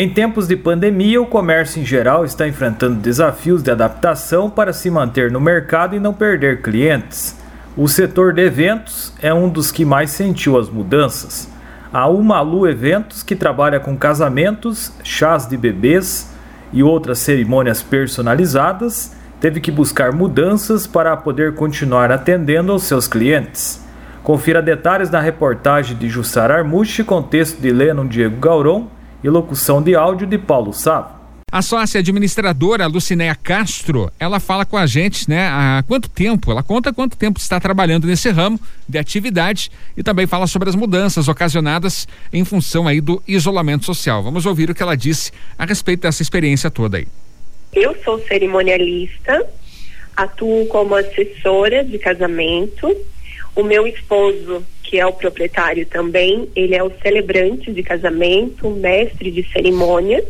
Em tempos de pandemia, o comércio em geral está enfrentando desafios de adaptação para se manter no mercado e não perder clientes. O setor de eventos é um dos que mais sentiu as mudanças. A Umalu Eventos, que trabalha com casamentos, chás de bebês e outras cerimônias personalizadas, teve que buscar mudanças para poder continuar atendendo aos seus clientes. Confira detalhes na reportagem de Jussar Armuche com texto de Lennon Diego Gauron e locução de áudio de Paulo Sá. A sócia administradora Lucinéia Castro, ela fala com a gente, né, há quanto tempo, ela conta quanto tempo está trabalhando nesse ramo de atividade e também fala sobre as mudanças ocasionadas em função aí do isolamento social. Vamos ouvir o que ela disse a respeito dessa experiência toda aí. Eu sou cerimonialista, atuo como assessora de casamento. O meu esposo que é o proprietário também, ele é o celebrante de casamento, mestre de cerimônias,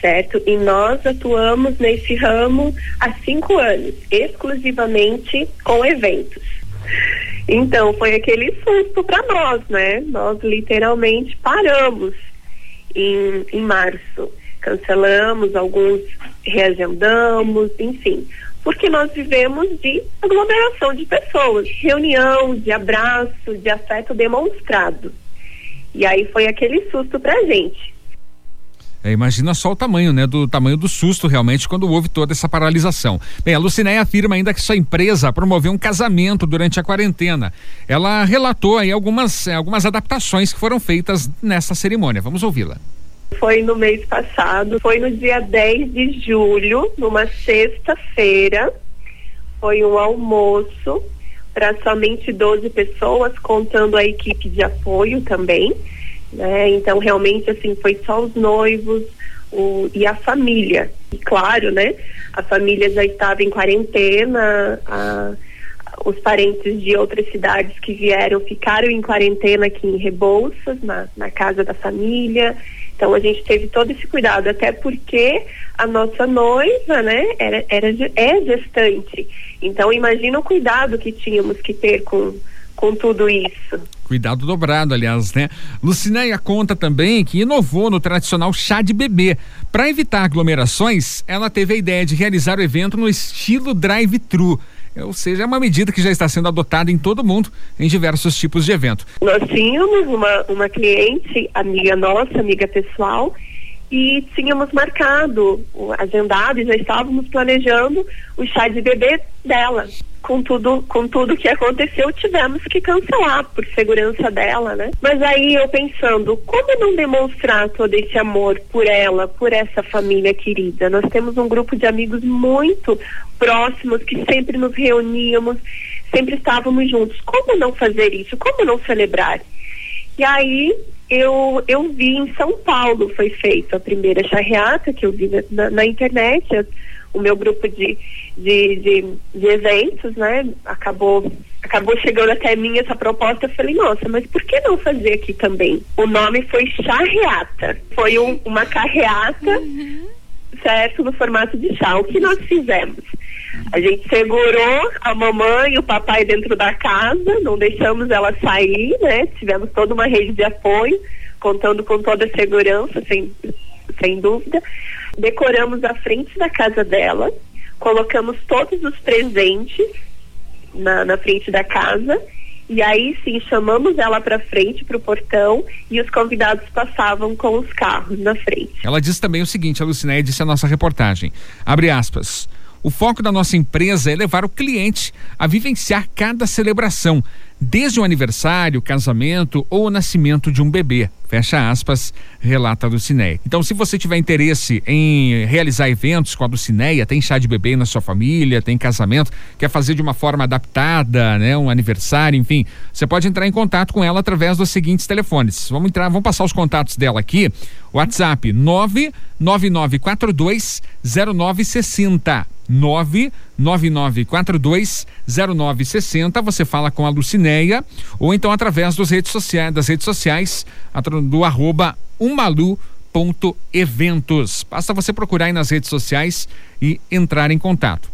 certo? E nós atuamos nesse ramo há cinco anos, exclusivamente com eventos. Então, foi aquele susto para nós, né? Nós literalmente paramos em, em março. Cancelamos, alguns reagendamos, enfim porque nós vivemos de aglomeração de pessoas, reunião, de abraço, de afeto demonstrado. E aí foi aquele susto pra gente. É, imagina só o tamanho, né? Do tamanho do susto realmente quando houve toda essa paralisação. Bem, a Lucinéia afirma ainda que sua empresa promoveu um casamento durante a quarentena. Ela relatou aí algumas, algumas adaptações que foram feitas nessa cerimônia. Vamos ouvi-la. Foi no mês passado, foi no dia 10 de julho, numa sexta-feira. Foi um almoço para somente 12 pessoas, contando a equipe de apoio também. Né? Então, realmente, assim, foi só os noivos o, e a família. E claro, né? A família já estava em quarentena, a, os parentes de outras cidades que vieram ficaram em quarentena aqui em Rebouças, na, na casa da família. Então a gente teve todo esse cuidado, até porque a nossa noiva, né, era, era é gestante. Então imagina o cuidado que tínhamos que ter com, com tudo isso. Cuidado dobrado, aliás, né? Lucinéia conta também que inovou no tradicional chá de bebê. Para evitar aglomerações, ela teve a ideia de realizar o evento no estilo drive-thru. Ou seja, é uma medida que já está sendo adotada em todo mundo, em diversos tipos de evento. Nós tínhamos uma, uma cliente, amiga nossa, amiga pessoal, e tínhamos marcado, agendado e já estávamos planejando o chá de bebê dela. Com tudo, com tudo que aconteceu, tivemos que cancelar por segurança dela, né? Mas aí eu pensando, como não demonstrar todo esse amor por ela, por essa família querida? Nós temos um grupo de amigos muito próximos que sempre nos reuníamos, sempre estávamos juntos. Como não fazer isso? Como não celebrar? E aí eu, eu vi em São Paulo foi feita a primeira charreata que eu vi na, na internet, o meu grupo de, de, de, de, eventos, né? Acabou, acabou chegando até mim essa proposta. Eu falei, nossa, mas por que não fazer aqui também? O nome foi charreata. Foi um, uma carreata, uhum. certo? No formato de chá. O que nós fizemos? A gente segurou a mamãe e o papai dentro da casa, não deixamos ela sair, né? Tivemos toda uma rede de apoio, contando com toda a segurança, sem, sem dúvida. Decoramos a frente da casa dela, colocamos todos os presentes na, na frente da casa e aí sim chamamos ela para frente para o portão e os convidados passavam com os carros na frente. Ela disse também o seguinte, a Lucinéia disse a nossa reportagem, abre aspas, o foco da nossa empresa é levar o cliente a vivenciar cada celebração, desde o aniversário, casamento ou o nascimento de um bebê. Fecha aspas, relata a Lucinéia. Então, se você tiver interesse em realizar eventos com a Lucinéia, tem chá de bebê na sua família, tem casamento, quer fazer de uma forma adaptada, né, um aniversário, enfim, você pode entrar em contato com ela através dos seguintes telefones. Vamos entrar, vamos passar os contatos dela aqui. WhatsApp 99942 0960 999420960. Você fala com a Lucinéia ou então através das redes sociais, das redes sociais do arroba umalu.eventos. Basta você procurar aí nas redes sociais e entrar em contato.